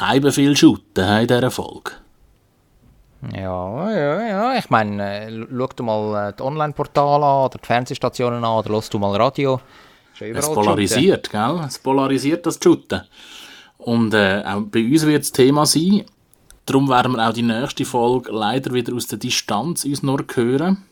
kein viel shooten in dieser Folge. Ja, ja, ja. Ich meine, äh, schau dir mal äh, die Online-Portale an oder die Fernsehstationen an oder hörst du mal Radio. Es polarisiert, gell? Es polarisiert das Shooten. Und äh, auch bei uns wird das Thema sein. Darum werden wir auch die nächste Folge leider wieder aus der Distanz uns nur hören.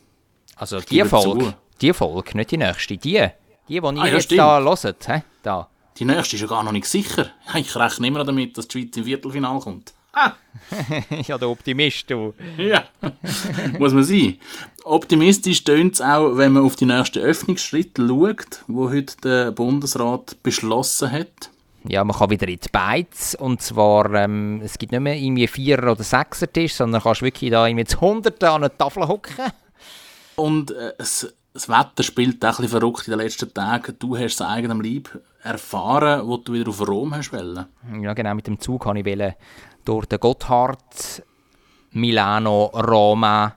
Also die Folge, die Folge, nicht die nächste, die, die, die ihr ah, ja, jetzt stimmt. da hört, he? da. Die nächste ist ja gar noch nicht sicher. Ich rechne immer damit, dass die Schweiz im Viertelfinale kommt. Ah. ja, der Optimist, du. ja, muss man sein. Optimistisch tönt es auch, wenn man auf die nächsten Öffnungsschritte schaut, wo heute der Bundesrat beschlossen hat. Ja, man kann wieder in die Beiz und zwar, ähm, es gibt nicht mehr irgendwie Vierer- oder Sechser-Tisch, sondern kannst wirklich da irgendwie zu Hunderten an einer Tafel hocken. Und äh, es, das Wetter spielt auch ein bisschen verrückt in den letzten Tagen. Du hast es eigenem Leib erfahren, wo du wieder auf Rom hast wollen. Ja, genau, mit dem Zug habe ich wollen durch den Gotthard, Milano, Roma,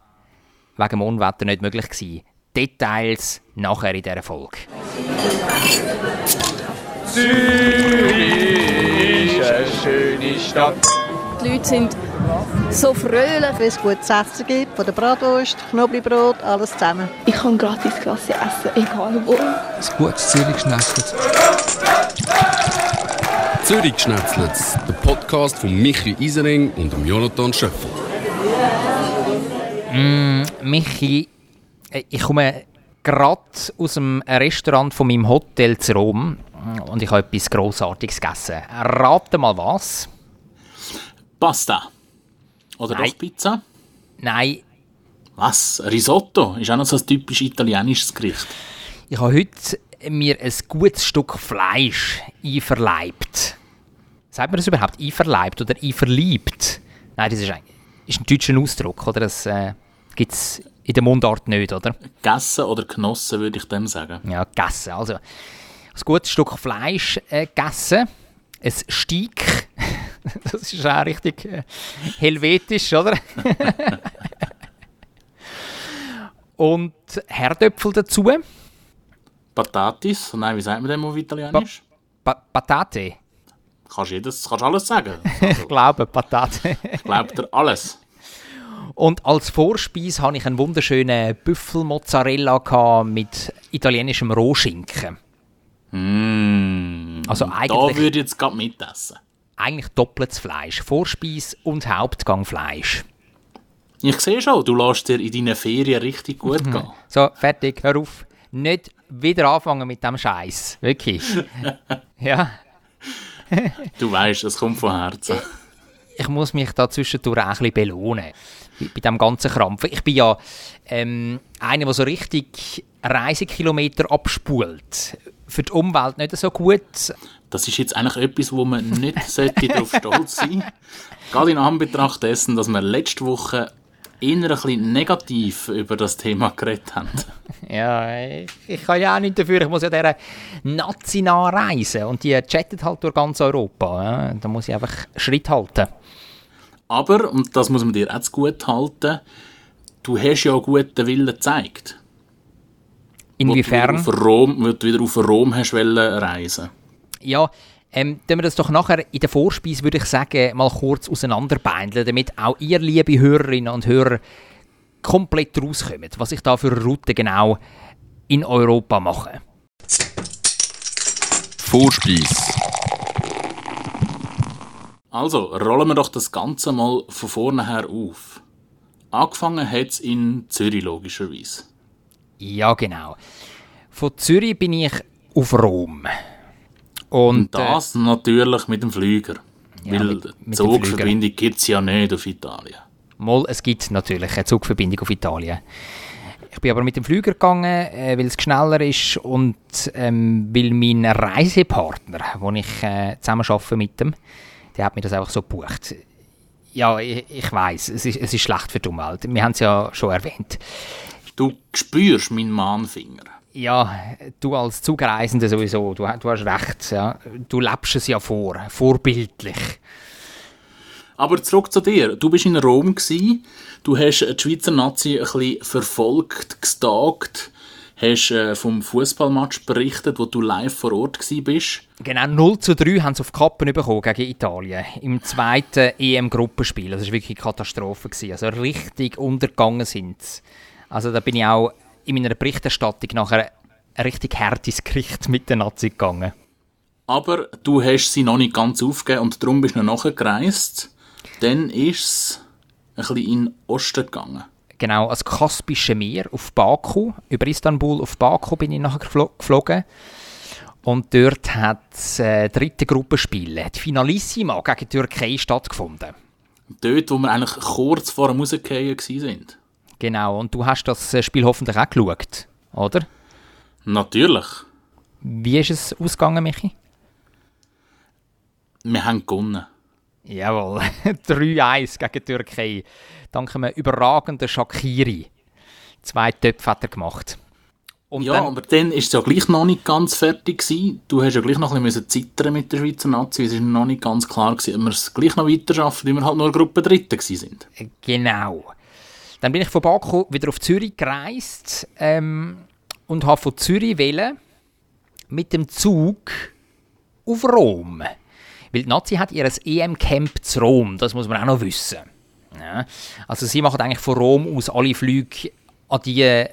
wegen dem Unwetter nicht möglich gewesen. Details nachher in dieser Folge. Zürich ist eine schöne Stadt. Die Leute sind so fröhlich, wenn es gutes Essen gibt, von der Bratwurst, Knoblauchbrot, alles zusammen. Ich kann gratis Klasse essen, egal wo. Ein gutes Zürich geschnetzelt. Zürich geschnetzelt, der Podcast von Michi Isering und Jonathan Schöffel. Mm, Michi, äh, ich komme gerade aus dem Restaurant von meinem Hotel zu Rom und ich habe etwas Grossartiges gegessen. Rate mal was? Pasta. Oder Nein. doch Pizza? Nein. Was? Risotto? Ist auch noch so ein typisch italienisches Gericht. Ich habe heute mir ein gutes Stück Fleisch einverleibt. Sagt man das überhaupt? Einverleibt oder einverliebt? Nein, das ist ein, ist ein deutscher Ausdruck, oder? Das äh, gibt es in der Mundart nicht, oder? Gegessen oder genossen, würde ich dem sagen. Ja, gegessen. Also, ein gutes Stück Fleisch äh, gegessen. Ein Steak. das ist auch richtig äh, helvetisch, oder? Und Herdöpfel dazu. Patatis? Nein, wie sagt man dem auf Italienisch? Pa Patate. Kannst jedes, kannst alles sagen. Also, ich glaube, Patate. ich glaube dir alles. Und als Vorspeise hatte ich einen wunderschönen Büffelmozzarella mit italienischem Rohschinken. Mm, also eigentlich, da würde ich jetzt gerade mitessen. Eigentlich doppeltes Fleisch. Vorspeise und Hauptgang Fleisch. Ich sehe schon, du lässt dir in deinen Ferien richtig gut mhm. gehen. So, fertig, hör auf. Nicht wieder anfangen mit dem Scheiß. Wirklich. ja. du weißt, es kommt von Herzen. Ich muss mich da zwischendurch auch ein bisschen belohnen. Bei, bei diesem ganzen Krampf. Ich bin ja ähm, einer, der so richtig Reisekilometer abspult. Für die Umwelt nicht so gut. Das ist jetzt eigentlich etwas, wo man nicht darauf stolz sein sollte. Gerade in Anbetracht dessen, dass wir letzte Woche eher ein bisschen negativ über das Thema geredet haben. Ja, ich, ich kann ja auch nicht dafür. Ich muss ja dieser Nazi reisen und die chattet halt durch ganz Europa. Ja. Da muss ich einfach Schritt halten. Aber, und das muss man dir auch gut halten, du hast ja guten Willen gezeigt. Inwiefern? Wo du auf Rom, wo du wieder auf Rom hast reisen Ja, ähm, wenn wir das doch nachher in der Vorspeise, würde ich sagen, mal kurz auseinanderbeindeln, damit auch ihr, liebe Hörerinnen und Hörer, komplett rauskommt, was ich da für eine Route genau in Europa mache. Vorspeise. Also, rollen wir doch das Ganze mal von vorne her auf. Angefangen hat es in Zürich logischerweise. Ja, genau. Von Zürich bin ich auf Rom. Und, Und das äh, natürlich mit dem Flüger. Ja, weil mit, mit Zugverbindung gibt es ja nicht auf Italien. Mal, es gibt natürlich eine Zugverbindung auf Italien. Ich bin aber mit dem Flüger gegangen, äh, weil es schneller ist und ähm, weil mein Reisepartner, wo ich äh, zusammen arbeite mit dem, der hat mir das einfach so gebucht. Ja, ich, ich weiß, es ist, es ist schlecht für die Umwelt. Wir haben es ja schon erwähnt. Du spürst meinen Mahnfinger. Ja, du als Zugreisender sowieso, du, du hast recht. Ja. Du lebst es ja vor, vorbildlich. Aber zurück zu dir. Du bist in Rom, gewesen. du hast die Schweizer Nazi ein bisschen verfolgt, gestalkt, hast äh, vom Fußballmatch berichtet, wo du live vor Ort bist. Genau, 0 zu 3 haben sie auf die Kappen bekommen gegen Italien. Im zweiten EM-Gruppenspiel. Das war wirklich eine Katastrophe. Gewesen. Also richtig untergegangen sind sie. Also da bin ich auch in meiner Berichterstattung nachher ein richtig hartes Gericht mit der Nazi gegangen. Aber du hast sie noch nicht ganz aufgegeben und darum bist du noch nachgereist. Dann ist es ein bisschen in den Osten gegangen. Genau, als Kaspische Meer auf Baku. Über Istanbul auf Baku bin ich nachher geflogen. Und dort hat das äh, dritte Gruppenspiel, die Finalissima gegen die Türkei stattgefunden. Dort, wo wir eigentlich kurz vor dem Rausgehen sind. Genau, und du hast das äh, Spiel hoffentlich auch geschaut, oder? Natürlich. Wie ist es ausgegangen, Michi? Wir haben gewonnen. Jawohl, 3-1 gegen die Türkei. Dank einem überragenden Shakiri. Zwei Töpfe hat er gemacht. Und ja, dann, aber dann ist es ja gleich noch nicht ganz fertig gewesen. Du hast ja gleich noch ein bisschen zittern mit der Schweizer Nazi. Es ist noch nicht ganz klar gewesen, ob wir es gleich noch weiter schaffen, weil wir halt nur Gruppe Dritte sind. Genau. Dann bin ich von Baku wieder auf Zürich gereist ähm, und habe von Zürich wählen mit dem Zug auf Rom. Weil die Nazi hat ihr EM-Camp zu Rom, das muss man auch noch wissen. Ja. Also sie machen eigentlich von Rom aus alle Flüge an die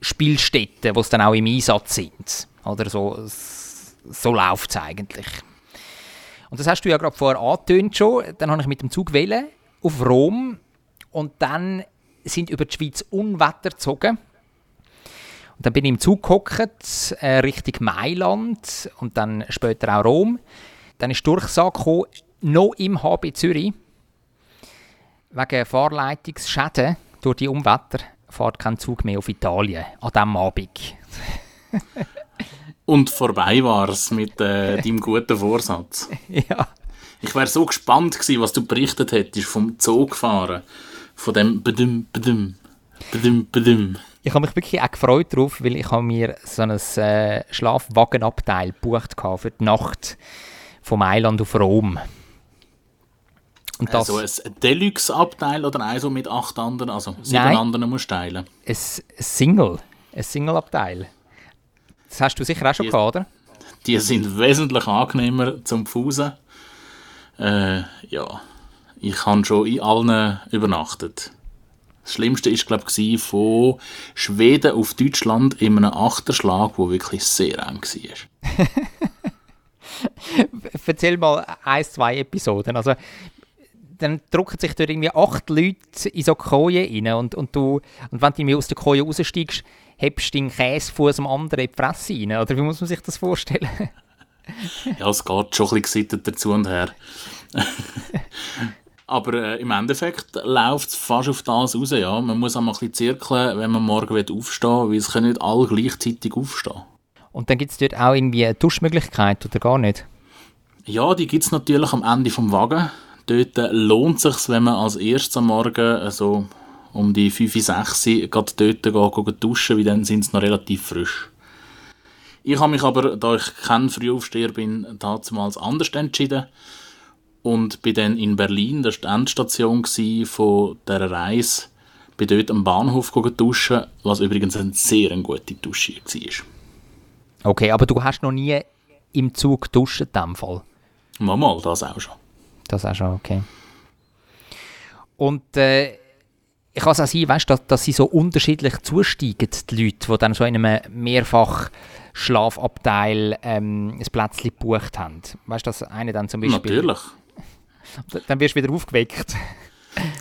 Spielstätten, wo sie dann auch im Einsatz sind. Oder so, so läuft es eigentlich. Und das hast du ja gerade vorher angetönt schon. Dann habe ich mit dem Zug wählen auf Rom und dann sind über die Schweiz Unwetter gezogen. Und dann bin ich im Zug gehockt, äh, Richtung Mailand und dann später auch Rom. Dann ist Durchsage gekommen, noch im HB Zürich, wegen Fahrleitungsschäden durch die Umwetter fährt kein Zug mehr auf Italien an diesem Abend. Und vorbei war es mit äh, deinem guten Vorsatz. ja. Ich wäre so gespannt gewesen, was du berichtet hättest vom Zugfahren. Von dem Bedüm, Bedüm, Bedüm, Bedüm. Ich habe mich wirklich auch gefreut darauf, weil ich habe mir so ein äh, Schlafwagenabteil gebucht für die Nacht von Mailand auf Rom. Und das, also ein Deluxe-Abteil oder eins mit acht anderen, also sieben nein, anderen musst du teilen? Ein Single, ein Single-Abteil. Das hast du sicher auch schon die, gehabt, oder? Die sind wesentlich angenehmer zum Fusen. Äh, ja, ich habe schon in allen übernachtet. Das Schlimmste war, glaube ich, von Schweden auf Deutschland in einem Achterschlag, wo wirklich sehr eng war. Erzähl mal ein, zwei Episoden. Also, dann drucken sich dort irgendwie acht Leute in so Koje rein und, und, du, und wenn du aus der Koje raussteigst, hebst du den Käsefuß am anderen in die Fresse rein. Oder wie muss man sich das vorstellen? ja, es geht schon ein bisschen dazu und her. Aber äh, im Endeffekt läuft es fast auf das raus, ja. Man muss auch mal ein bisschen zirkeln, wenn man morgen aufstehen will, weil es können nicht alle gleichzeitig aufstehen. Und dann gibt es dort auch irgendwie eine Duschmöglichkeit oder gar nicht? Ja, die gibt es natürlich am Ende vom Wagen. Dort äh, lohnt es sich, wenn man als erstes am Morgen äh, so um die 5, 6 Uhr dort gehen, gehen duschen, weil dann sind sie noch relativ frisch. Ich habe mich aber, da ich kein Frühaufsteher bin, damals anders entschieden und bin dann in Berlin, das war die Endstation von dieser Reise, bin dort am Bahnhof duschen, was übrigens eine sehr gute Dusche war. Okay, aber du hast noch nie im Zug duschen in diesem Fall? Mal, mal, das auch schon. Das auch schon, okay. Und äh, ich kann es auch sein, weißt, dass, dass sie so unterschiedlich zusteigen, die Leute, die dann so in einem mehrfach Schlafabteil ähm, ein Plätzchen gebucht haben. Weißt du, dass eine dann zum Beispiel... Natürlich. Dann wirst du wieder aufgeweckt.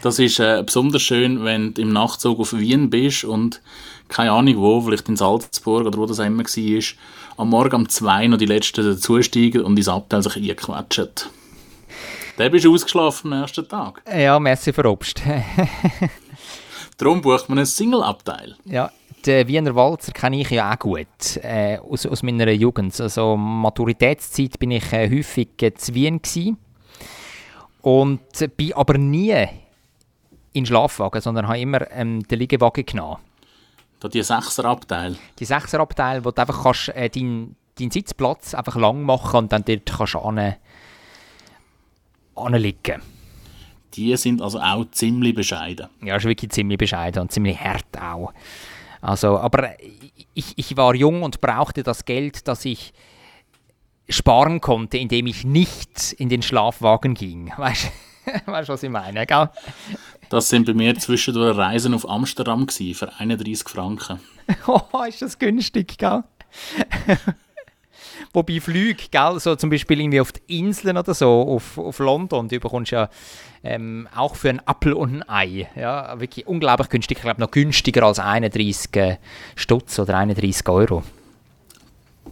Das ist äh, besonders schön, wenn du im Nachtzug auf Wien bist und keine Ahnung wo, vielleicht in Salzburg oder wo das immer war, am Morgen um zwei noch die Letzten dazusteigen und ins Abteil sich einquetschen. Dann bist du ausgeschlafen am ersten Tag. Ja, merci für Obst. Darum bucht man ein Single-Abteil. Ja, den Wiener Walzer kenne ich ja auch gut, äh, aus, aus meiner Jugend. Also Maturitätszeit bin ich äh, häufig zu Wien gewesen und bin aber nie in Schlafwagen, sondern habe immer ähm, den Liegewagen genommen. Da die Sechserabteil? Die Sechserabteil, wo du einfach kannst, äh, deinen dein Sitzplatz einfach lang machen und dann dort kannst du an, anliegen. Die sind also auch ziemlich bescheiden. Ja, ist wirklich ziemlich bescheiden und ziemlich hart auch. Also, aber ich, ich war jung und brauchte das Geld, das ich sparen konnte, indem ich nicht in den Schlafwagen ging. Weißt du, was ich meine, gell? Das sind bei mir zwischendurch Reisen auf Amsterdam gewesen, für 31 Franken. oh, ist das günstig, gell? Wobei Flüge, gell, so zum Beispiel irgendwie auf die Inseln oder so, auf, auf London, du bekommst ja ähm, auch für ein Apfel und ein Ei, ja, wirklich unglaublich günstig, ich glaube noch günstiger als 31 äh, Stutz oder 31 Euro.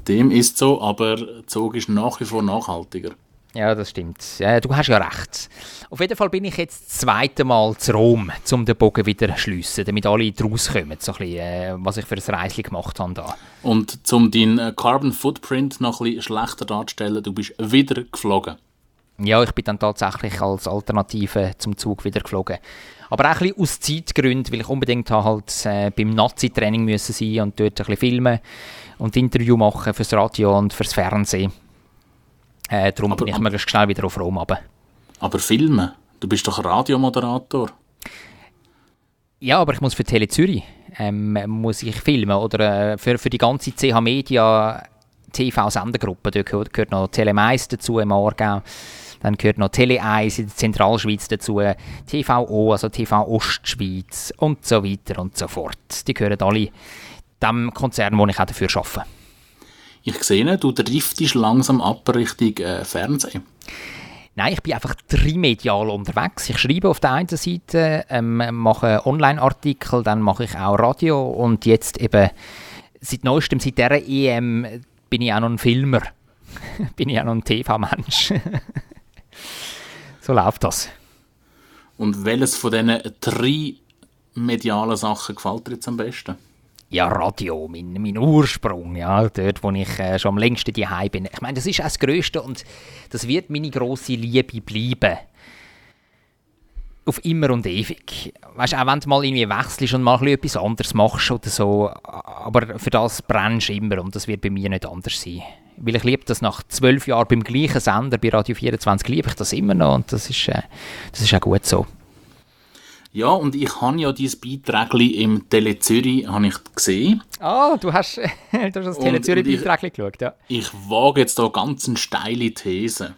Dem ist so, aber Zug ist nach wie vor nachhaltiger. Ja, das stimmt. Du hast ja recht. Auf jeden Fall bin ich jetzt das zweite Mal zu Rom, um den Bogen wieder zu schliessen, damit alle draus kommen, so ein bisschen, äh, was ich für ein Reisli gemacht habe da. Und um deinen äh, Carbon Footprint noch ein bisschen schlechter darzustellen, du bist wieder geflogen. Ja, ich bin dann tatsächlich als Alternative zum Zug wieder geflogen. Aber auch ein bisschen aus Zeitgründen, weil ich unbedingt halt äh, beim Nazi-Training müssen sein und dort ein bisschen filmen und Interview machen fürs Radio und fürs Fernsehen. Äh, darum aber, bin ich möglichst schnell wieder auf Rom runter. Aber filmen? Du bist doch Radiomoderator. Ja, aber ich muss für Tele Zürich ähm, muss ich filmen. Oder äh, für, für die ganze CH Media TV-Sendergruppe. Da gehört, gehört noch Tele Mais dazu im Aargau. Dann gehört noch Tele 1 in der Zentralschweiz dazu, TVO, also TV Ostschweiz und so weiter und so fort. Die gehören alle dem Konzern, wo ich auch dafür arbeite. Ich sehe, du driftest langsam ab Richtung äh, Fernsehen. Nein, ich bin einfach trimedial unterwegs. Ich schreibe auf der einen Seite, ähm, mache Online-Artikel, dann mache ich auch Radio und jetzt eben seit neuestem, seit dieser EM, bin ich auch noch ein Filmer. bin ich auch noch ein TV-Mensch. so läuft das. Und welches von diesen drei medialen Sachen gefällt dir jetzt am besten? Ja, Radio, mein, mein Ursprung, ja, dort, wo ich äh, schon am längsten daheim bin. Ich meine, das ist auch das Größte und das wird meine grosse Liebe bleiben. Auf immer und ewig. Weißt auch wenn du mal irgendwie wechselst und mal etwas anderes machst oder so, aber für das brennst du immer und das wird bei mir nicht anders sein. Weil ich liebe das nach zwölf Jahren beim gleichen Sender, bei Radio 24, liebe ich das immer noch und das ist, äh, das ist auch gut so. Ja, und ich habe ja dieses Beitrag im Tele Zürich ich gesehen. Ah, du hast, du hast das Tele Zürich Beitrag geschaut, ja. Ich wage jetzt hier ganz eine steile These.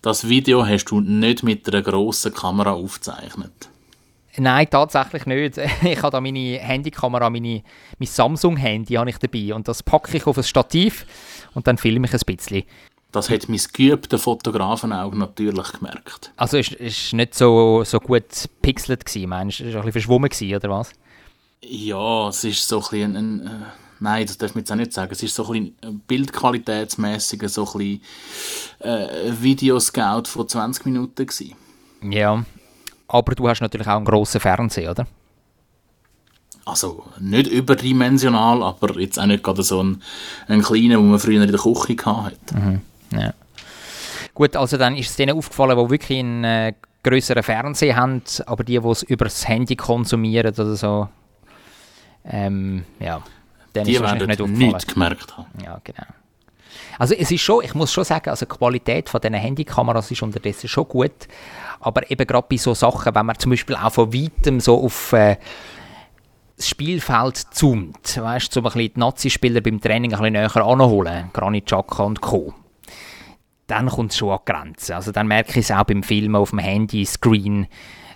Das Video hast du nicht mit einer grossen Kamera aufgezeichnet. Nein, tatsächlich nicht. Ich habe da meine Handykamera, meine, mein Samsung-Handy dabei und das packe ich auf ein Stativ und dann filme ich ein bisschen. Das hat mein geübte Fotografenauge natürlich gemerkt. Also ist es nicht so, so gut pixelt gewesen, meinst du? Ist es ein bisschen verschwommen gewesen, oder was? Ja, es ist so ein bisschen ein, ein äh, nein, das darf man jetzt auch nicht sagen. Es ist so ein bisschen bildqualitätsmäßig so ein bisschen äh, Videoscout von 20 Minuten gewesen. Ja, aber du hast natürlich auch einen grossen Fernseher, oder? Also nicht überdimensional, aber jetzt auch nicht gerade so einen, einen kleinen, den man früher in der Küche hatte. Mhm. Ja. Gut, also dann ist es denen aufgefallen, die wirklich einen äh, größeren Fernseher haben, aber die, die es über das Handy konsumieren oder so, ähm, ja, denen die ist werden nicht nichts gemerkt haben. Ja, genau. Also es ist schon, ich muss schon sagen, also die Qualität von diesen Handykameras ist unterdessen schon gut, aber eben gerade bei so Sachen, wenn man zum Beispiel auch von weitem so auf äh, das Spielfeld zoomt, weißt du, um ein bisschen die Nazi-Spieler beim Training ein bisschen näher anzuholen, Granit Xhaka und Co., dann kommt es schon an die Grenze. Also dann merke ich es auch beim Filmen auf dem Handy-Screen,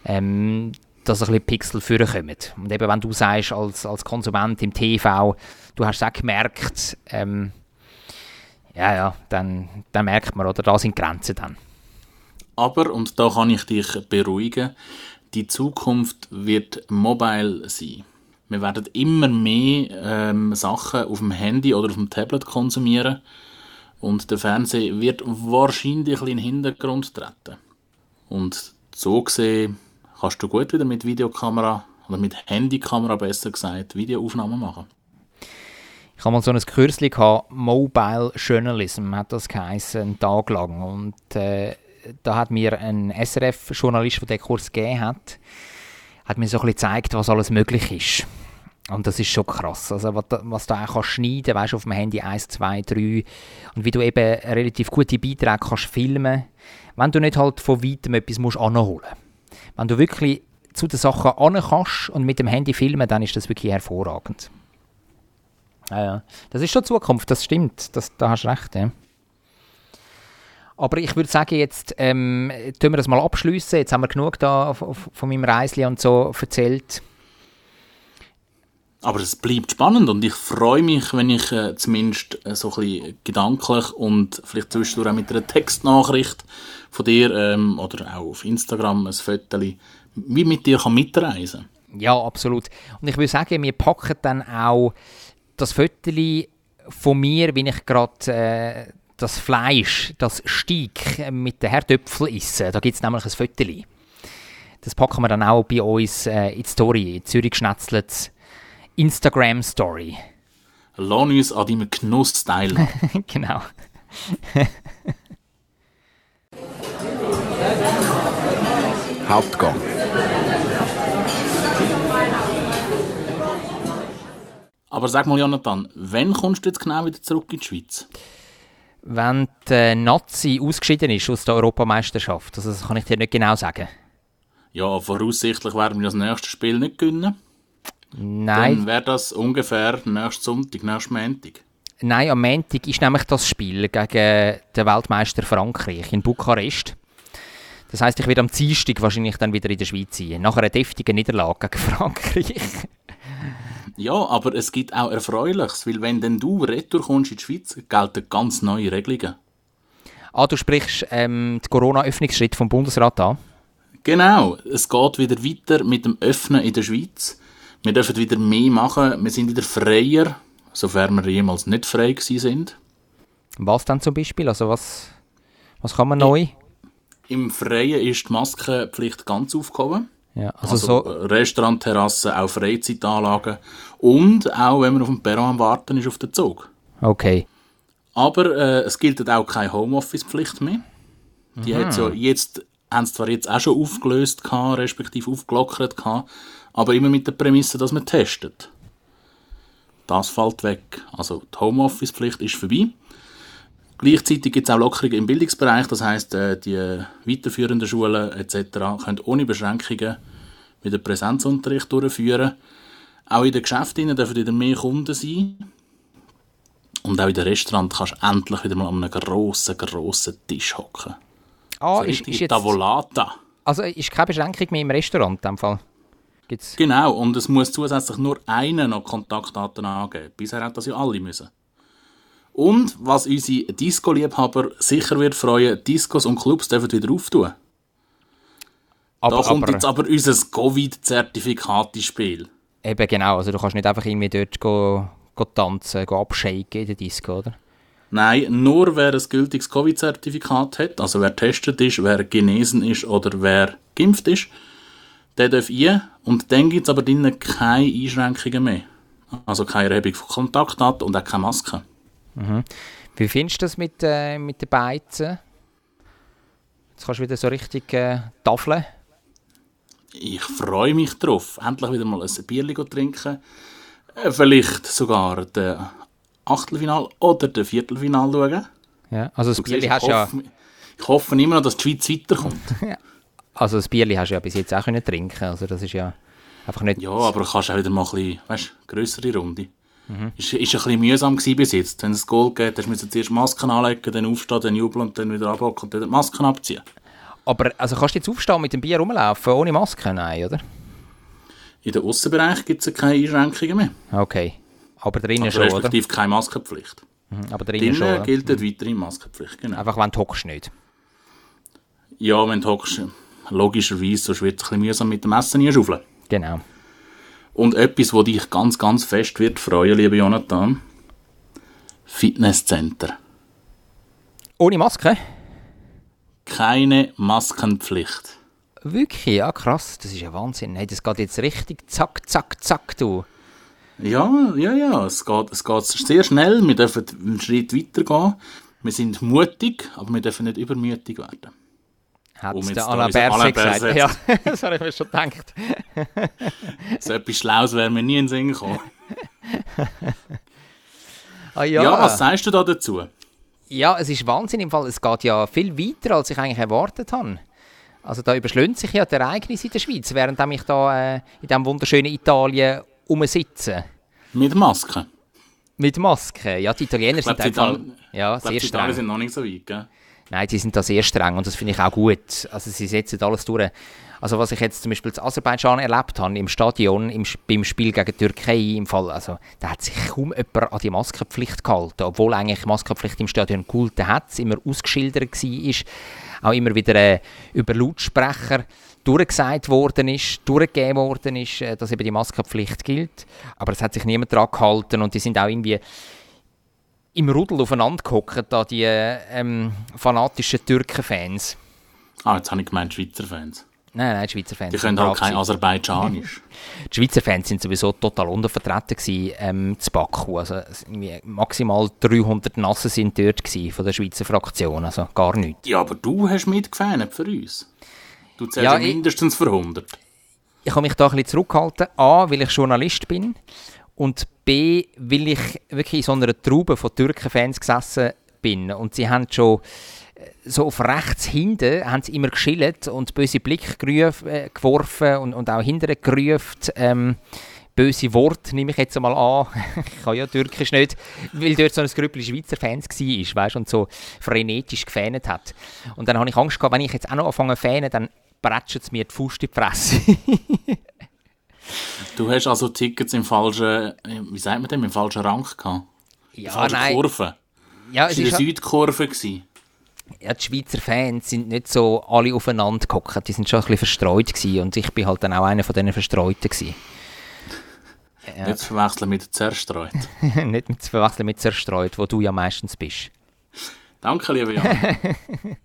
ähm, dass ein bisschen Pixel vorkommen. Und eben, wenn du sagst, als, als Konsument im TV, du hast es auch gemerkt, ähm, ja, ja, dann, dann merkt man, oder da sind Grenzen dann. Aber, und da kann ich dich beruhigen, die Zukunft wird mobile sein. Wir werden immer mehr ähm, Sachen auf dem Handy oder auf dem Tablet konsumieren und der Fernseher wird wahrscheinlich in den Hintergrund treten. Und so gesehen kannst du gut wieder mit Videokamera oder mit Handykamera besser gesagt Videoaufnahmen machen. Ich habe mal so ein Kürzli Mobile Journalism hat das geheißen, einen Tag lang. Und äh, da hat mir ein SRF-Journalist, der den Kurs gegeben hat, hat mir so ein bisschen gezeigt, was alles möglich ist. Und das ist schon krass. Also, was, was du auch kannst schneiden weißt auf dem Handy 1, 2, 3. Und wie du eben relativ gute Beiträge kannst filmen, wenn du nicht halt von weitem etwas musst anholen musst. Wenn du wirklich zu den Sachen an kannst und mit dem Handy filmen, dann ist das wirklich hervorragend. Ja, ja. Das ist schon Zukunft, das stimmt. Das, da hast du recht. Ja. Aber ich würde sagen, jetzt ähm, tun wir das mal abschließen. Jetzt haben wir genug da von meinem Reisli und so erzählt. Aber es bleibt spannend und ich freue mich, wenn ich äh, zumindest äh, so ein bisschen gedanklich und vielleicht zwischendurch auch mit einer Textnachricht von dir ähm, oder auch auf Instagram ein Foto wie mit dir kann mitreisen Ja, absolut. Und ich würde sagen, wir packen dann auch das Foto von mir, wenn ich gerade äh, das Fleisch, das Steak mit den Herdöpfeln esse. Da gibt es nämlich ein Foto. Das packen wir dann auch bei uns äh, in die Story, in Zürich Schnetzlets Instagram Story. Uns an deinem Genuss teilen. genau. Hauptgang. Aber sag mal, Jonathan, wann kommst du jetzt genau wieder zurück in die Schweiz? Wenn der Nazi ausgeschieden ist aus der Europameisterschaft. Also das kann ich dir nicht genau sagen. Ja, voraussichtlich werden wir das nächste Spiel nicht gewinnen. Nein. Dann wäre das ungefähr nächsten Sonntag, nächsten Montag. Nein, am Montag ist nämlich das Spiel gegen den Weltmeister Frankreich in Bukarest. Das heißt, ich werde am Dienstag wahrscheinlich dann wieder in der Schweiz sein, nach einer deftigen Niederlage gegen Frankreich. ja, aber es gibt auch Erfreuliches, weil wenn denn du retour kommst in die Schweiz, gelten ganz neue Regelungen. Ah, du sprichst ähm, den Corona-Öffnungsschritt vom Bundesrat an? Genau, es geht wieder weiter mit dem Öffnen in der Schweiz. Wir dürfen wieder mehr machen, wir sind wieder freier, sofern wir jemals nicht frei gewesen sind. Was dann zum Beispiel? Also was, was kann man neu? Im Freien ist die Maskenpflicht ganz aufgehoben. Ja, also, also so Restaurant, Terrassen, auch Freizeitanlagen und auch wenn man auf dem Perron am Warten ist auf den Zug. Okay. Aber äh, es gilt auch keine Homeoffice-Pflicht mehr. Die mhm. hat ja jetzt, haben sie zwar jetzt auch schon aufgelöst, gehabt, respektive aufgelockert, gehabt, aber immer mit der Prämisse, dass man testet. Das fällt weg. Also die Homeoffice-Pflicht ist vorbei. Gleichzeitig gibt es auch Lockerungen im Bildungsbereich, das heißt, äh, die weiterführenden Schulen etc. können ohne Beschränkungen wieder Präsenzunterricht durchführen. Auch in den Geschäften dürfen wieder mehr Kunden sein. Und auch in den Restaurants kannst du endlich wieder mal an einem grossen, grossen Tisch hocken. Ah, so ist, ist jetzt... Tavolata. Also ist keine Beschränkung mehr im Restaurant in dem Fall? Gibt's? Genau, und es muss zusätzlich nur einer noch Kontaktdaten angeben. Bisher haben das ja alle müssen. Und was unsere Disco-Liebhaber sicher wird freuen, Discos und Clubs dürfen wieder auftun. Aber, da kommt aber, jetzt aber unser Covid-Zertifikat ins Spiel. Eben genau, also du kannst nicht einfach irgendwie dort go, go tanzen, go abshaken in der Disco, oder? Nein, nur wer ein gültiges Covid-Zertifikat hat, also wer getestet ist, wer genesen ist oder wer geimpft ist, der darf ein. Und dann gibt es aber drinnen keine Einschränkungen mehr. Also keine Erhebung von Kontaktdaten und auch keine Maske. Mhm. Wie findest du das mit, äh, mit den Beizen? Jetzt kannst du wieder so richtig äh, tafeln. Ich freue mich drauf. Endlich wieder mal ein Bierchen trinken. Äh, vielleicht sogar den Achtelfinal oder den Viertelfinal schauen. Ja, also das Bierli hast ja... Ich hoffe immer noch, dass die Schweiz weiterkommt. ja. Also das Bierli hast du ja bis jetzt auch können trinken Also das ist ja einfach nicht... Ja, aber du kannst auch wieder mal ein bisschen, weißt, grössere Runde. Mhm. Ist, ist ein bisschen mühsam gewesen bis jetzt. Wenn es Goal geht, hast du zuerst Masken anlegen, dann aufstehen, dann jubeln und dann wieder abhocken und dann die Masken abziehen. Aber also kannst du jetzt aufstehen mit dem Bier rumlaufen, ohne Maske? Nein, oder? In den Aussenbereich gibt es keine Einschränkungen mehr. Okay. Aber drinnen aber schon, respektive keine Maskenpflicht. Mhm. Aber drinnen, drinnen schon, gilt mhm. weiterhin Maskenpflicht, genau. Einfach wenn du hockst nicht? Ja, wenn du hockst, logischerweise, sonst wird es ein bisschen mühsam mit dem Essen schaufeln. Genau. Und etwas, was dich ganz, ganz fest wird freuen, lieber Jonathan. Fitnesscenter. Ohne Maske? Keine Maskenpflicht. Wirklich? Ja, krass. Das ist ja Wahnsinn. Hey, das geht jetzt richtig zack, zack, zack, du. Ja, ja, ja. Es geht, es geht sehr schnell. Wir dürfen einen Schritt weitergehen. Wir sind mutig, aber wir dürfen nicht übermütig werden. Hat um der Alain Berset gesagt. Ja, das habe ich mir schon gedacht. so etwas Schlaues wäre mir nie in den Sinn gekommen. ah, ja. ja, was sagst du da dazu? Ja, es ist Wahnsinn im Fall. Es geht ja viel weiter, als ich eigentlich erwartet habe. Also da überschlägt sich ja die Ereignisse in der Schweiz, während ich da äh, in diesem wunderschönen Italien rumsitze. Mit Maske. Mit Maske. Ja, die Italiener Ich glaube, sind einfach Ital ja, glaub, sehr die Italiener streng. sind noch nicht so weit, gell? Nein, die sind da sehr streng und das finde ich auch gut. Also sie setzen alles durch. Also was ich jetzt zum Beispiel in Aserbaidschan erlebt habe, im Stadion, im, beim Spiel gegen die Türkei im Fall, also da hat sich kaum jemand an die Maskenpflicht gehalten, obwohl eigentlich Maskenpflicht im Stadion gehalten hat, es immer ausgeschildert war, auch immer wieder äh, über Lautsprecher durchgesagt worden ist, durchgegeben worden ist, äh, dass eben die Maskenpflicht gilt. Aber es hat sich niemand daran gehalten und die sind auch irgendwie im Rudel aufeinander gehockt, da die äh, ähm, fanatischen Türken-Fans. Ah, jetzt habe ich gemeint Schweizer Fans. Nein, nein, die Schweizer Fans. Die können halt brav kein. Aserbaidschanisch. Die Schweizer Fans sind sowieso total untervertreten gewesen, ähm, zu Baku. Also maximal 300 Nassen sind dort gewesen, von der Schweizer Fraktion, also gar nichts. ja, aber du hast mitgefähnet für uns. Du zählst Ja, ich- mindestens für 100. Ich habe mich da ein bisschen zurückgehalten. A, weil ich Journalist bin und B, weil ich wirklich in so einer Traube von Türken-Fans gesessen bin. Und sie haben schon äh, so auf rechts hinten haben sie immer geschillt und böse Blicke geruf, äh, geworfen und, und auch hinterher gerufen. Ähm, böse Worte nehme ich jetzt einmal an. ich kann ja Türkisch nicht, weil dort so ein Grüppel Schweizer Fans war, weißt, und so frenetisch gefähnet hat. Und dann habe ich Angst gehabt, wenn ich jetzt auch noch anfange zu fähnen, dann bretschen sie mir die Faust in die Fresse. Du hast also Tickets im falschen, wie sagt man dem, im falschen Rang gehabt. ja, falsche Kurve. Ja, Es war in der halt- Südkurve. gewesen. ja, die Schweizer Fans sind nicht so alle aufeinander gehockt, die sind schon ein bisschen verstreut gewesen und ich bin halt dann auch einer von diesen Verstreuten gewesen. Ja. Nicht zu verwechseln mit zerstreut. nicht zu verwechseln mit zerstreut, wo du ja meistens bist. Danke, lieber Jan.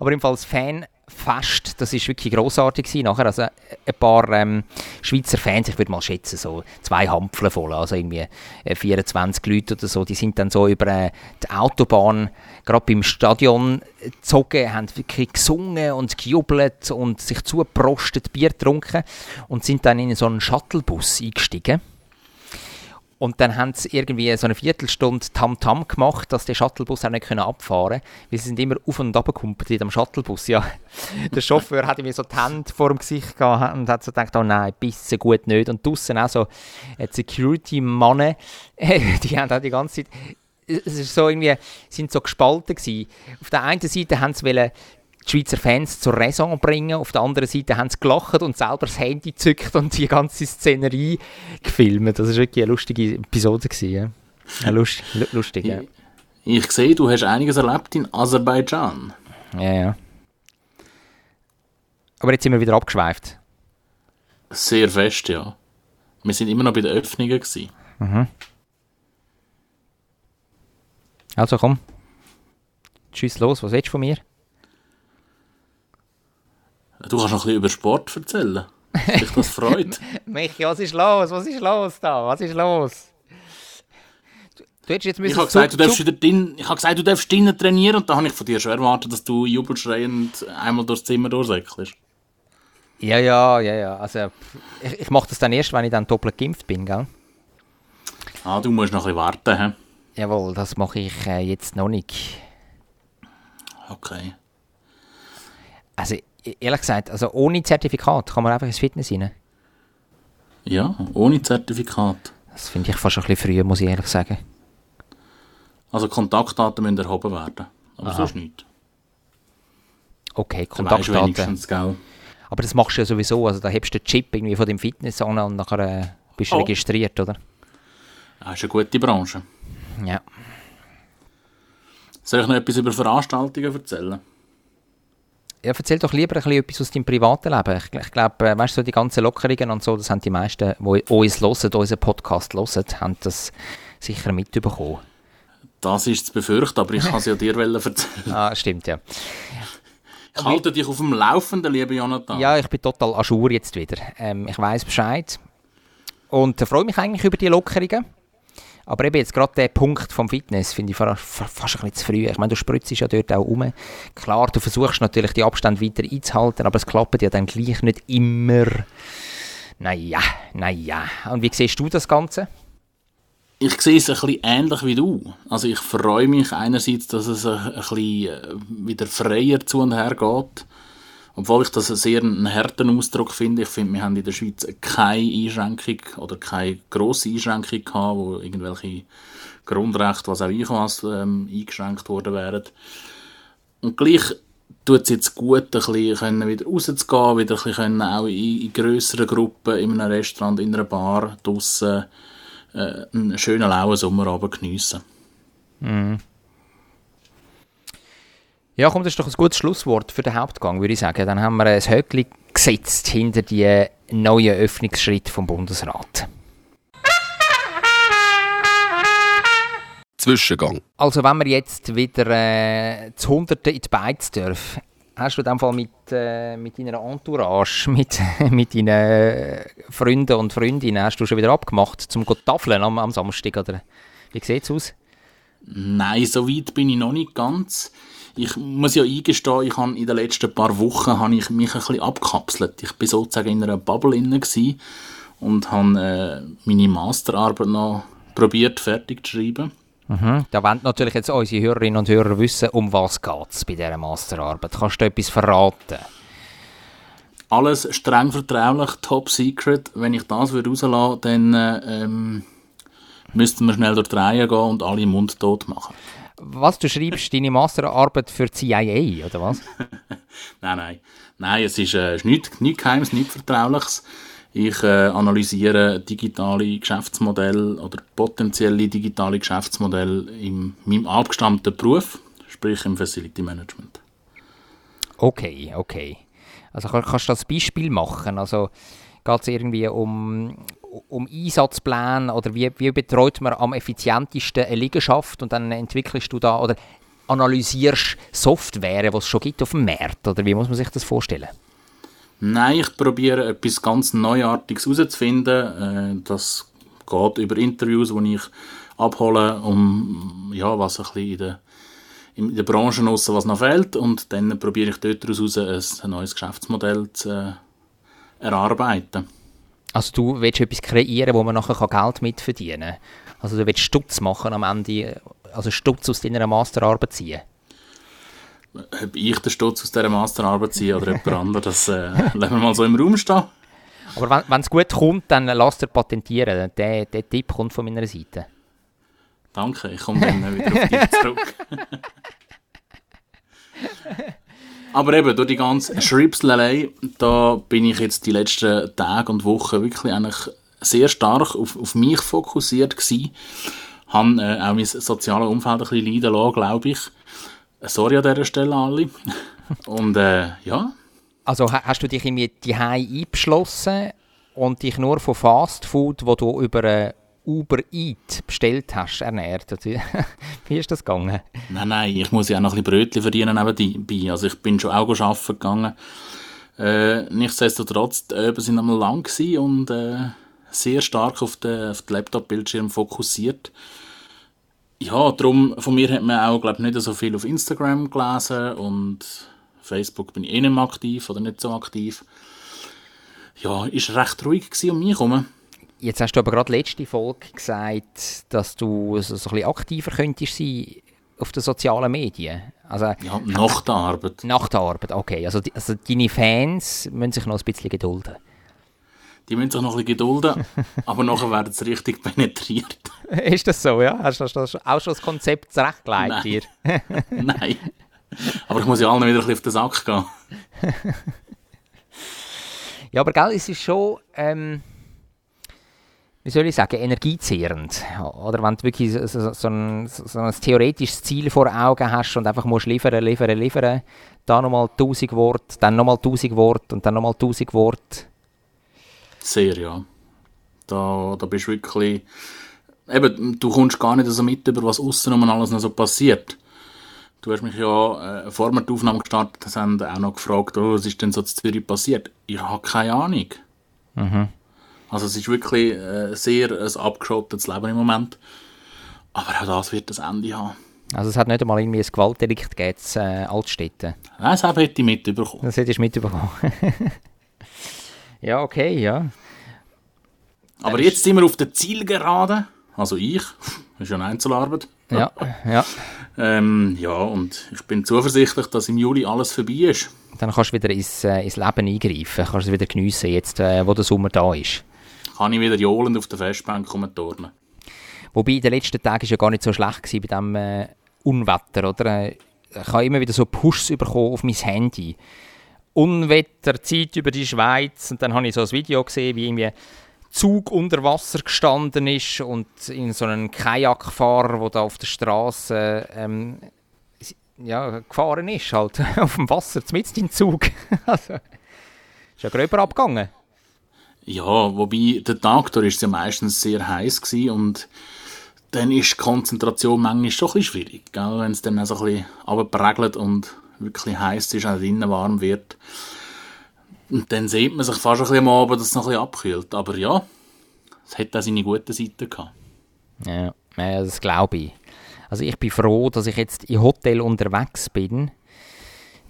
Aber im Fall das Fanfest, das ist wirklich grossartig gewesen. Nachher, also ein paar ähm, Schweizer Fans, ich würde mal schätzen, so zwei Hampflen voll, also irgendwie äh, 24 Leute oder so, die sind dann so über äh, die Autobahn, gerade beim Stadion äh, gezogen, haben wirklich gesungen und gejubelt und sich zugeprostet, Bier getrunken und sind dann in so einen Shuttlebus eingestiegen. Und dann haben sie irgendwie so eine Viertelstunde Tam-Tam gemacht, dass der Shuttlebus auch nicht abfahren konnte. Weil sie sind immer auf und ab gekumpelt in dem Shuttlebus. Ja. Der Chauffeur hat mir so die Hände vor dem Gesicht gehabt und hat so gedacht, oh nein, bisschen gut nicht. Und draussen auch so äh, Security-Mannen, die haben auch die ganze Zeit es ist so irgendwie, sind so gespalten gewesen. Auf der einen Seite haben sie wollen die Schweizer Fans zur Raison bringen, auf der anderen Seite haben sie gelacht und selber das Handy gezückt und die ganze Szenerie gefilmt. Das war wirklich eine lustige Episode. Gewesen, ja. lust, lu- lustig, ja. Ich sehe, du hast einiges erlebt in Aserbaidschan. ja, ja. Aber jetzt sind wir wieder abgeschweift. Sehr fest, ja. Wir sind immer noch bei den Öffnungen. Gewesen. Also komm, tschüss los, was willst du von mir? Du kannst noch ein bisschen über Sport erzählen. Dich das freut. Michi, was ist los? Was ist los da? Was ist los? Du, hättest jetzt Ich müssen habe gesagt, du darfst wieder drin, ich habe gesagt, du darfst drinnen trainieren und da habe ich von dir schon erwartet, dass du jubelschreiend einmal durchs Zimmer durchsäckelst. Ja, ja, ja, ja. Also, ich, ich mache das dann erst, wenn ich dann doppelt geimpft bin, gell? Ah, du musst noch ein bisschen warten. He? Jawohl, das mache ich äh, jetzt noch nicht. Okay. Also, ehrlich gesagt, also ohne Zertifikat kann man einfach ins Fitness rein. Ja, ohne Zertifikat. Das finde ich fast ein bisschen früh, muss ich ehrlich sagen. Also Kontaktdaten müssen erhoben werden. Aber sonst nicht. Okay, Kontaktdaten. Aber das machst du ja sowieso. Also, da hebst du den Chip irgendwie von dem Fitness an und nachher äh, bist du Oh. registriert, oder? Das ist eine gute Branche. Ja. Soll ich noch etwas über Veranstaltungen erzählen? Ja, erzähl doch lieber ein bisschen etwas aus deinem privaten Leben. Ich, ich glaube, äh, weißt du, so die ganzen Lockerungen und so, das haben die meisten, die uns hören, unseren Podcast hören, haben das sicher mitbekommen. Das ist zu befürchten, aber ich kann es ja dir erzählen. Ah, stimmt, ja. Ich halte dich auf dem Laufenden, lieber Jonathan. Ja, ich bin total à jour jetzt wieder. Ähm, ich weiß Bescheid. Und äh, freue mich eigentlich über die Lockerungen. Aber eben jetzt gerade der Punkt vom Fitness finde ich fa- fa- fast ein bisschen zu früh. Ich meine, du spritzt ja dort auch um. Klar, du versuchst natürlich die Abstände weiter einzuhalten, aber es klappt ja dann gleich nicht immer. Naja, naja. Und wie siehst du das Ganze? Ich sehe es ein bisschen ähnlich wie du. Also ich freue mich einerseits, dass es ein, ein bisschen äh, wieder freier zu und her geht. Obwohl ich das einen sehr einen harten Ausdruck finde. Ich finde, wir haben in der Schweiz keine Einschränkung oder keine grosse Einschränkung gehabt, wo irgendwelche Grundrechte, was auch ich was, ähm, eingeschränkt worden wären. Und gleich tut es jetzt gut, ein bisschen wieder rauszugehen, wieder ein bisschen auch in, in grösseren Gruppen, in einem Restaurant, in einer Bar, draussen äh, einen schönen lauen Sommerabend geniessen. Mhm. Ja, komm, das ist doch ein gutes Schlusswort für den Hauptgang, würde ich sagen. Dann haben wir ein Höckli gesetzt hinter die neuen Öffnungsschritte vom Bundesrat. Zwischengang. Also wenn wir jetzt wieder äh, zu Hunderten in die Beiz dürfen, hast du in dem Fall mit, äh, mit deiner Entourage, mit, mit deinen Freunden und Freundinnen, hast du schon wieder abgemacht, zum Tafeln am, am Samstag, oder wie sieht es aus? Nein, so weit bin ich noch nicht ganz. Ich muss ja eingestehen, ich habe in den letzten paar Wochen habe ich mich ein bisschen abgekapselt. Ich bin sozusagen in einer Bubble inne und habe äh, meine Masterarbeit noch probiert fertig zu schreiben. Mhm. Da wollen natürlich jetzt unsere Hörerinnen und Hörer wissen, um was es bei dieser Masterarbeit. Kannst du etwas verraten? Alles streng vertraulich, top secret. Wenn ich das würde rauslassen dann ähm, müssten wir schnell durch die Reihe gehen und alle im Mund tot machen. Was, du schreibst deine Masterarbeit für die CIA, oder was? nein, nein. Nein, es ist, äh, nichts, nichts Geheimes, nichts Vertrauliches. Ich äh, analysiere digitale Geschäftsmodelle oder potenzielle digitale Geschäftsmodelle in meinem abgestammten Beruf, sprich im Facility Management. Okay, okay. Also kannst du das Beispiel machen? Also geht es irgendwie um, um Einsatzpläne oder wie, wie betreut man am effizientesten eine Liegenschaft und dann entwickelst du da oder analysierst Software, die es schon gibt auf dem Markt oder wie muss man sich das vorstellen? Nein, ich probiere etwas ganz Neuartiges herauszufinden. Äh, das geht über Interviews, die ich abhole, um ja, was ein bisschen in der, in der Branche raus, was noch fehlt. Und dann probiere ich dort daraus ein neues Geschäftsmodell zu äh, erarbeiten. Also du willst etwas kreieren, wo man nachher Geld mitverdienen kann? Also du willst Stutz machen am Ende, also Stutz aus deiner Masterarbeit ziehen? ob ich den Stutz aus dieser Masterarbeit ziehe oder jemand anderes, das äh, lassen wir mal so im Raum stehen. Aber wenn es gut kommt, dann lasst er patentieren. Der, der Tipp kommt von meiner Seite. Danke, ich komme dann wieder auf dich zurück. Aber eben, durch die ganze Schripslerei, da bin ich jetzt die letzten Tage und Wochen wirklich eigentlich sehr stark auf, auf mich fokussiert gewesen. Habe äh, auch mein soziales Umfeld ein bisschen leiden lassen, glaube ich. Sorry an dieser Stelle alle. Und äh, ja. Also hast du dich irgendwie die eingeschlossen und dich nur von Fast Food, wo du über äh, Uber Eat bestellt hast, ernährt? Wie ist das gegangen? Nein, nein, ich muss ja auch noch ein bisschen Brötchen verdienen nebenbei. Also ich bin schon auch arbeiten gegangen. Äh, nichtsdestotrotz, die Öben sind einmal lang und äh, sehr stark auf den, auf den Laptop-Bildschirm fokussiert ja, darum, von mir hat man auch, glaube nicht so viel auf Instagram gelesen und Facebook bin ich eh nicht mehr aktiv oder nicht so aktiv. Ja, ist recht ruhig um mich herum. Jetzt hast du aber gerade letzte Folge gesagt, dass du so, so ein bisschen aktiver könntest sein auf den sozialen Medien. Also, ja, nach der Arbeit. Nach der Arbeit, okay. Also, also deine Fans müssen sich noch ein bisschen gedulden. Die müssen sich noch ein bisschen gedulden, aber nachher werden sie richtig penetriert. Ist das so, ja? Hast du auch schon das Konzept zurechtgelegt Nein. hier? Nein. Aber ich muss ja allen wieder ein bisschen auf den Sack gehen. ja, aber gell, es ist schon, ähm, wie soll ich sagen, energiezehrend. Oder wenn du wirklich so, so, so, ein, so ein theoretisches Ziel vor Augen hast und einfach musst liefern, liefern, liefern, da nochmal 1000 Worte, dann nochmal 1000 Worte und dann nochmal 1000 Worte. Sehr, ja. Da, da bist du wirklich eben, du kommst gar nicht so mit, über was außen um alles noch so passiert. Du hast mich ja äh, vor wir die Aufnahme gestartet haben, auch noch gefragt, oh, was ist denn so zu Zürich passiert? Ich habe keine Ahnung. Mhm. Also es ist wirklich äh, sehr ein abgeschottetes Leben im Moment. Aber auch das wird das Ende haben. Also es hat nicht einmal irgendwie ein Gewaltdelikt gegeben in äh, Altstädten? Nein, das hätte ich mitbekommen. Das hättest du mitbekommen. ja, okay, ja. Aber jetzt sind wir auf der Zielgerade. Also ich, das ist ja eine Einzelarbeit. Ja, ja. ähm, ja, und ich bin zuversichtlich, dass im Juli alles vorbei ist. Dann kannst du wieder ins, äh, ins Leben eingreifen, kannst es wieder geniessen, jetzt äh, wo der Sommer da ist. Kann ich wieder johlend auf der Festbank turnen. Wobei, in den letzten Tagen war ja gar nicht so schlecht gewesen bei diesem äh, Unwetter, oder? Ich habe immer wieder so Pushs bekommen auf mein Handy. Unwetter zieht über die Schweiz und dann habe ich so ein Video gesehen, wie irgendwie Zug unter Wasser gestanden ist und in so einem Kajakfahrer, der da auf der Straße ähm, ja, gefahren ist, halt auf dem Wasser, mitten im Zug. also, ist ja gröber abgegangen. Ja, wobei der Tag da ist ja meistens sehr heiß gewesen und dann ist die Konzentration manchmal schon ein schwierig, wenn es dann auch so ein bisschen runterprägelt und wirklich heiß ist, auch drinnen warm wird. Und dann sieht man sich fast ein bisschen am Abend, dass es noch ein bisschen abkühlt. Aber ja, es hat auch seine guten Seiten gehabt. Ja, das glaube ich. Also ich bin froh, dass ich jetzt im Hotel unterwegs bin,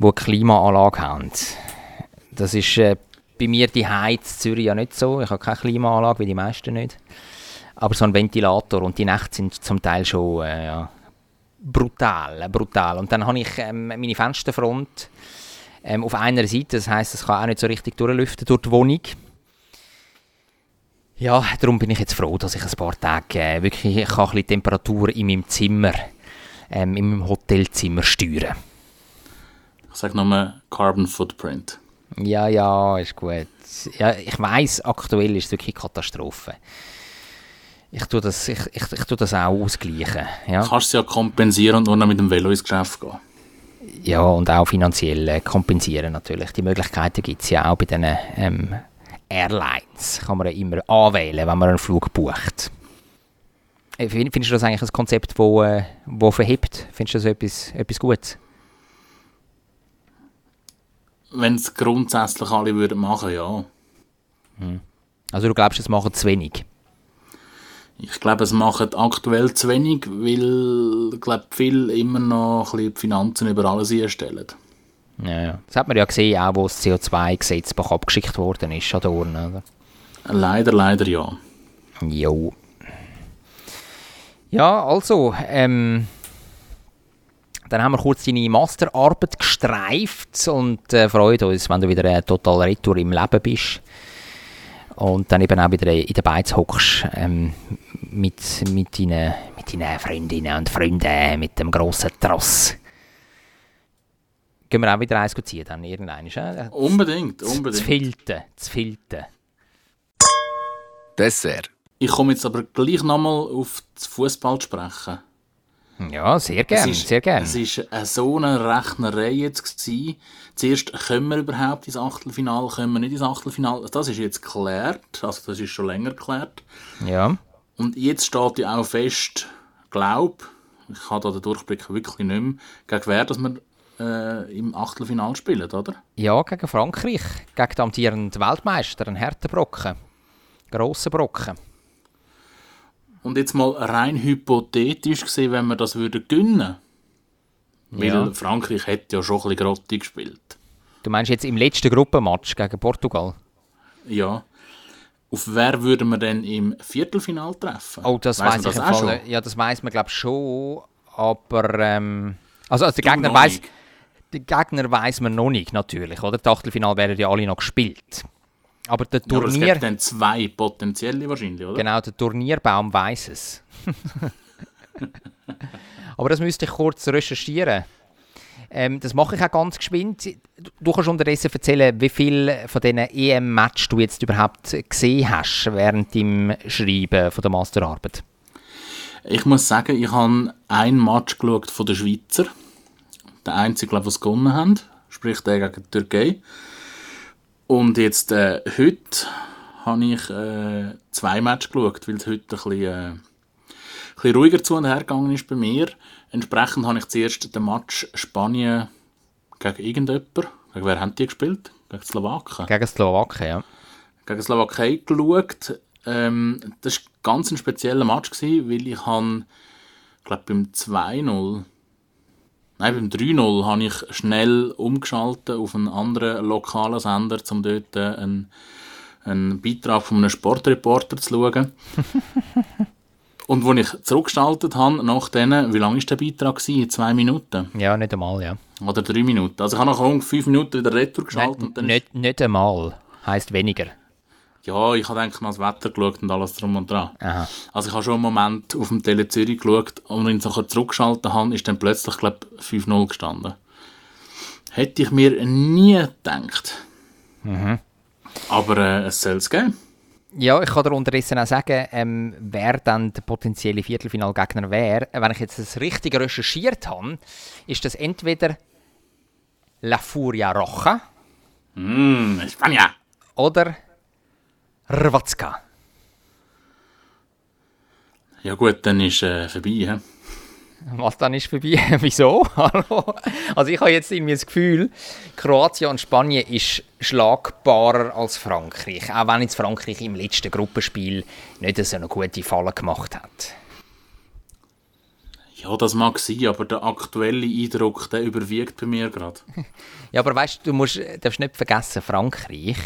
wo Klimaanlage haben. Das ist äh, bei mir die Heiz Zürich ja nicht so. Ich habe keine Klimaanlage, wie die meisten nicht. Aber so ein Ventilator und die Nächte sind zum Teil schon äh, ja, brutal, brutal. Und dann habe ich ähm, meine Fensterfront ähm, auf einer Seite, das heißt, es kann auch nicht so richtig durchlüften durch die Wohnung. Ja, darum bin ich jetzt froh, dass ich ein paar Tage äh, wirklich ich kann ein bisschen Temperatur in meinem Zimmer, ähm, in meinem Hotelzimmer steuern. Ich sage nochmal Carbon Footprint. Ja, ja, ist gut. Ja, ich weiß, aktuell ist es wirklich Katastrophe. Ich tue das, ich, ich, ich tue das auch ausgleichen. Ja. Kannst du ja kompensieren und nur noch mit dem Velo ins Geschäft gehen. Ja, und auch finanziell äh, kompensieren natürlich. Die Möglichkeiten gibt es ja auch bei den ähm, Airlines. Kann man ja immer anwählen, wenn man einen Flug bucht. Äh, findest du das eigentlich ein Konzept, das wo, äh, wo verhebt? Findest du das etwas, etwas Gutes? Wenn es grundsätzlich alle würden machen, ja. Hm. Also du glaubst, es machen zu wenig? Ich glaube, es machen aktuell zu wenig, weil ich glaube, viele immer noch ein bisschen die Finanzen über alles einstellen. Ja, ja. Das hat man ja gesehen, auch wo das CO2-Gesetz abgeschickt worden ist an der Urne, oder? Leider, leider ja. Jo. Ja, also, ähm, dann haben wir kurz deine Masterarbeit gestreift und äh, freuen uns, wenn du wieder äh, total retour im Leben bist und dann eben auch wieder in der Beiz hockst ähm, mit, mit, deinen, mit deinen Freundinnen und Freunden, mit dem grossen Tross. Gehen wir auch wieder eins ziehen dann irgendwann. Äh? Unbedingt, unbedingt. Zu filten, zu filten. Dessert. Ich komme jetzt aber gleich nochmal auf das Fußball zu sprechen. Ja, sehr gerne, sehr gerne. Es war so eine Rechnerei jetzt. Gewesen. Zuerst können wir überhaupt ins Achtelfinale, können wir nicht ins Achtelfinale. Das ist jetzt geklärt, also das ist schon länger geklärt. Ja. Und jetzt steht ja auch fest, glaub, ich habe da den Durchblick wirklich nicht mehr, gegen wer, dass wir äh, im Achtelfinale spielen, oder? Ja, gegen Frankreich, gegen den amtierenden Weltmeister, einen harten Brocken, grossen Brocken. Und jetzt mal rein hypothetisch gesehen, wenn wir das würden gönnen, weil Ja. Frankreich hätte ja schon ein bisschen Grotti gespielt. Du meinst jetzt im letzten Gruppenmatch gegen Portugal? Ja. Auf wer würden wir denn im Viertelfinal treffen? Oh, das weiß ich auch Fall. Ja, das weiß man glaube schon, aber ähm, also, also der Gegner weiß, der Gegner weiß man noch nicht natürlich, oder? Das Achtelfinal werden ja alle noch gespielt. Aber der Ja, aber es Turnier, gibt dann zwei potenzielle wahrscheinlich, oder? genau, der Turnierbaum weiß es. aber das müsste ich kurz recherchieren. Ähm, das mache ich auch ganz geschwind. Du- kannst unterdessen erzählen, wie viel von diesen EM-Match du jetzt überhaupt gesehen hast während dem Schreiben von der Masterarbeit. Ich muss sagen, ich habe ein Match geschaut von den Schweizer. Der einzige, glaube ich, was gewonnen haben. Sprich, der gegen die Türkei. Und jetzt, äh, heute habe ich äh, zwei Matches geschaut, weil es heute ein bisschen, äh, ein bisschen ruhiger zu und her gegangen ist bei mir. Entsprechend habe ich zuerst den Match Spanien gegen irgendjemanden. Gegen wer haben die gespielt? Gegen Slowaken Gegen Slowakei, ja. gegen Slowakei geschaut. Ähm, das war ganz ein spezieller Match, gewesen, weil ich han, glaub, beim 2-0, nein, beim 3-0 habe ich schnell umgeschaltet auf einen anderen lokalen Sender, um dort äh, einen, einen Beitrag von einem Sportreporter zu schauen. Und als ich zurückgeschaltet habe, nach denen, wie lange war der Beitrag? Gewesen? Zwei Minuten. Ja, nicht einmal, ja. Oder drei Minuten. Also ich habe nach rund fünf Minuten wieder Retour geschaltet. Nein, und dann nicht, nicht einmal. Heisst weniger. Ja, ich habe eigentlich mal das Wetter geschaut und alles drum und dran. Aha. Also ich habe schon einen Moment auf dem Tele Zürich geschaut und wenn ich nachher zurückgeschaltet habe, ist dann plötzlich, glaube ich, 5-0 gestanden. Hätte ich mir nie gedacht. Aber äh, es soll es geben. Ja, ich kann dir unterdessen auch sagen, ähm, wer dann der potenzielle Viertelfinalgegner wäre. Wenn ich jetzt das richtig recherchiert habe, ist das entweder La Furia Roja Mm, Spanien. oder Hrvatska. Ja gut, dann ist äh, vorbei. He? Was dann ist vorbei? Wieso? Hallo? Also ich habe jetzt irgendwie das Gefühl, Kroatien und Spanien ist schlagbarer als Frankreich. Auch wenn jetzt Frankreich im letzten Gruppenspiel nicht so eine gute Falle gemacht hat. Ja, das mag sein, aber der aktuelle Eindruck, der überwiegt bei mir gerade. Ja, aber weißt du, du musst, darfst nicht vergessen, Frankreich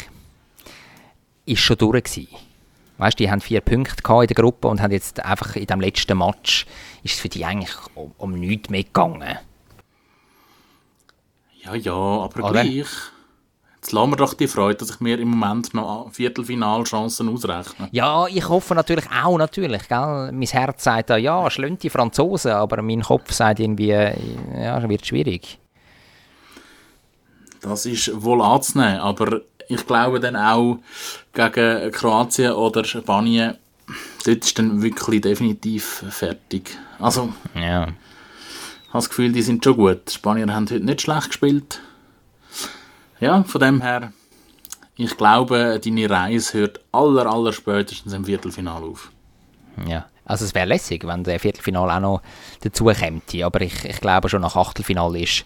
ist schon durch gewesen. Weißt die haben vier Punkte in der Gruppe und haben jetzt einfach in dem letzten Match ist es für die eigentlich um, um nichts mehr gegangen. Ja, ja, aber Oder? gleich. Jetzt lassen wir doch die Freude, dass ich mir im Moment noch Viertelfinalchancen ausrechne. Ja, ich hoffe natürlich auch, natürlich. Gell? Mein Herz sagt da, ja, schlönt die Franzosen, aber mein Kopf sagt irgendwie, ja, es wird schwierig. Das ist wohl anzunehmen, aber ich glaube dann auch gegen Kroatien oder Spanien, dort ist dann wirklich definitiv fertig. Also, Ja. Ich habe das Gefühl, die sind schon gut. Die Spanier haben heute nicht schlecht gespielt. Ja, von dem her, ich glaube, deine Reise hört aller, aller spätestens im Viertelfinale auf. Ja, also es wäre lässig, wenn der Viertelfinale auch noch dazu käme. Aber ich, ich glaube schon nach Achtelfinale ist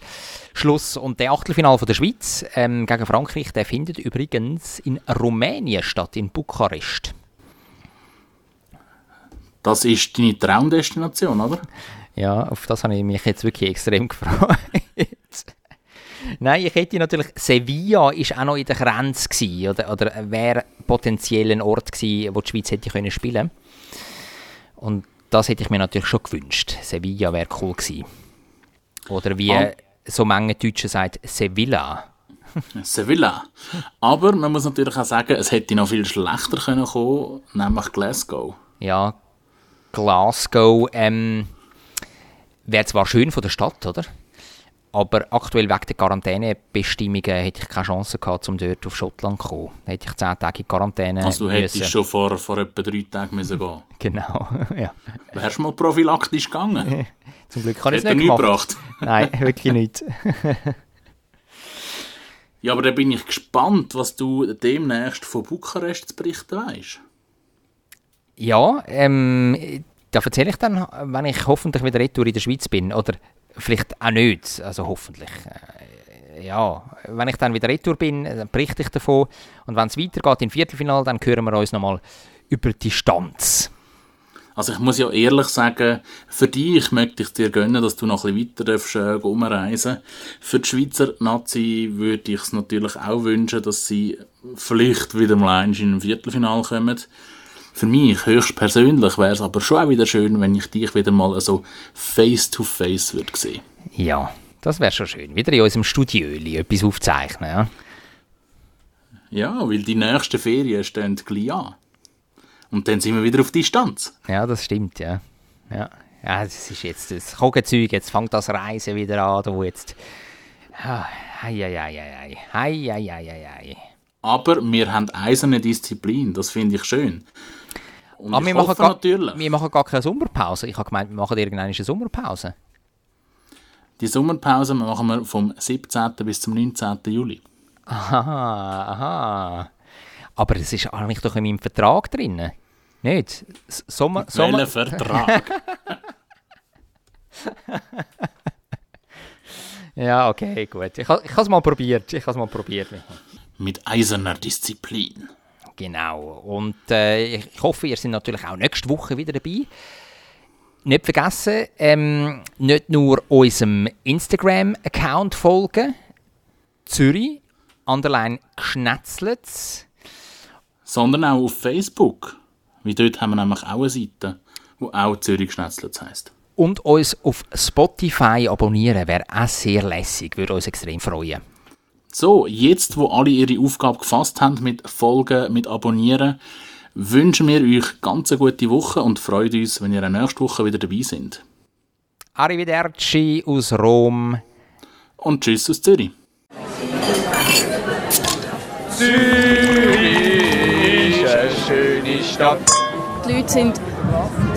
Schluss. Und der Achtelfinale von der Schweiz ähm, gegen Frankreich, der findet übrigens in Rumänien statt, in Bukarest. Das ist deine Traumdestination, oder? Ja, auf das habe ich mich jetzt wirklich extrem gefreut. Nein, ich hätte natürlich, Sevilla ist auch noch in der Grenze gewesen, oder, oder wäre potenziell ein Ort gewesen, wo die Schweiz hätte können spielen Und das hätte ich mir natürlich schon gewünscht. Sevilla wäre cool gewesen. Oder wie Ah. so manche Deutsche sagt, Sevilla. Sevilla. Aber man muss natürlich auch sagen, es hätte noch viel schlechter können kommen, nämlich Glasgow. Ja, Glasgow ähm, wäre zwar schön von der Stadt, oder? Aber aktuell wegen der Quarantänebestimmungen hätte ich keine Chance gehabt, um dort auf Schottland zu kommen. Da hätte ich zehn Tage in Quarantäne Also du hättest müssen. schon vor, vor etwa drei Tagen müssen gehen Genau, ja. Wärst du mal prophylaktisch gegangen? Zum Glück habe ich es Hätte nicht gemacht. gebracht. Nein, wirklich nicht. Ja, aber dann bin ich gespannt, was du demnächst von Bukarest zu berichten weißt. Ja, ähm, da erzähle ich dann, wenn ich hoffentlich wieder retour in der Schweiz bin. Oder vielleicht auch nicht, also hoffentlich. Äh, Ja, wenn ich dann wieder retour bin, dann berichte ich davon. Und wenn es weitergeht im Viertelfinale, dann hören wir uns nochmal über die Distanz. Also ich muss ja ehrlich sagen, für dich möchte ich dir gönnen, dass du noch ein bisschen weiter darfst, äh, umreisen Für die Schweizer Nazi würde ich es natürlich auch wünschen, dass sie vielleicht wieder mal in ein Viertelfinale kommen. Für mich, höchstpersönlich, wäre es aber schon auch wieder schön, wenn ich dich wieder mal so face-to-face würde sehen. Ja, das wäre schon schön. Wieder in unserem Studio etwas aufzeichnen, ja. Ja, weil die nächsten Ferien stehen gleich an. Und dann sind wir wieder auf Distanz. Ja, das stimmt, ja. Ja, ja das ist jetzt das Kogenzeug, jetzt fängt das Reisen wieder an, wo jetzt... Eieieiei, ah, eieieiei. Aber wir haben eiserne Disziplin, das finde ich schön. Und Aber ich wir machen, gar, natürlich, wir machen gar keine Sommerpause. Ich habe gemeint, wir machen irgendwann eine Sommerpause. die Sommerpause machen wir vom 17. bis zum 19. Juli. Aha, aha. Aber es ist eigentlich doch in meinem Vertrag drin. Nicht? Sommer, Sommer, Welcher Vertrag? Ja, okay, gut. Ich, ha- ich habe es mal probiert. Ich habe es mal probiert. Mit eiserner Disziplin. Genau. Und äh, ich hoffe, ihr seid natürlich auch nächste Woche wieder dabei. Nicht vergessen, ähm, nicht nur unserem Instagram-Account folgen. Zürich, underline Gschnetzlitz. Sondern auch auf Facebook. Weil dort haben wir nämlich auch eine Seite, die auch Zürich Schnetzlitz heisst. Und uns auf Spotify abonnieren wäre auch sehr lässig, würde uns extrem freuen. So, jetzt, wo alle ihre Aufgabe gefasst haben mit Folgen, mit Abonnieren, wünschen wir euch ganz eine gute Woche und freuen uns, wenn ihr nächste Woche wieder dabei sind. Arrivederci aus Rom. Und tschüss aus Zürich. Zürich ist eine schöne Stadt. Die Leute sind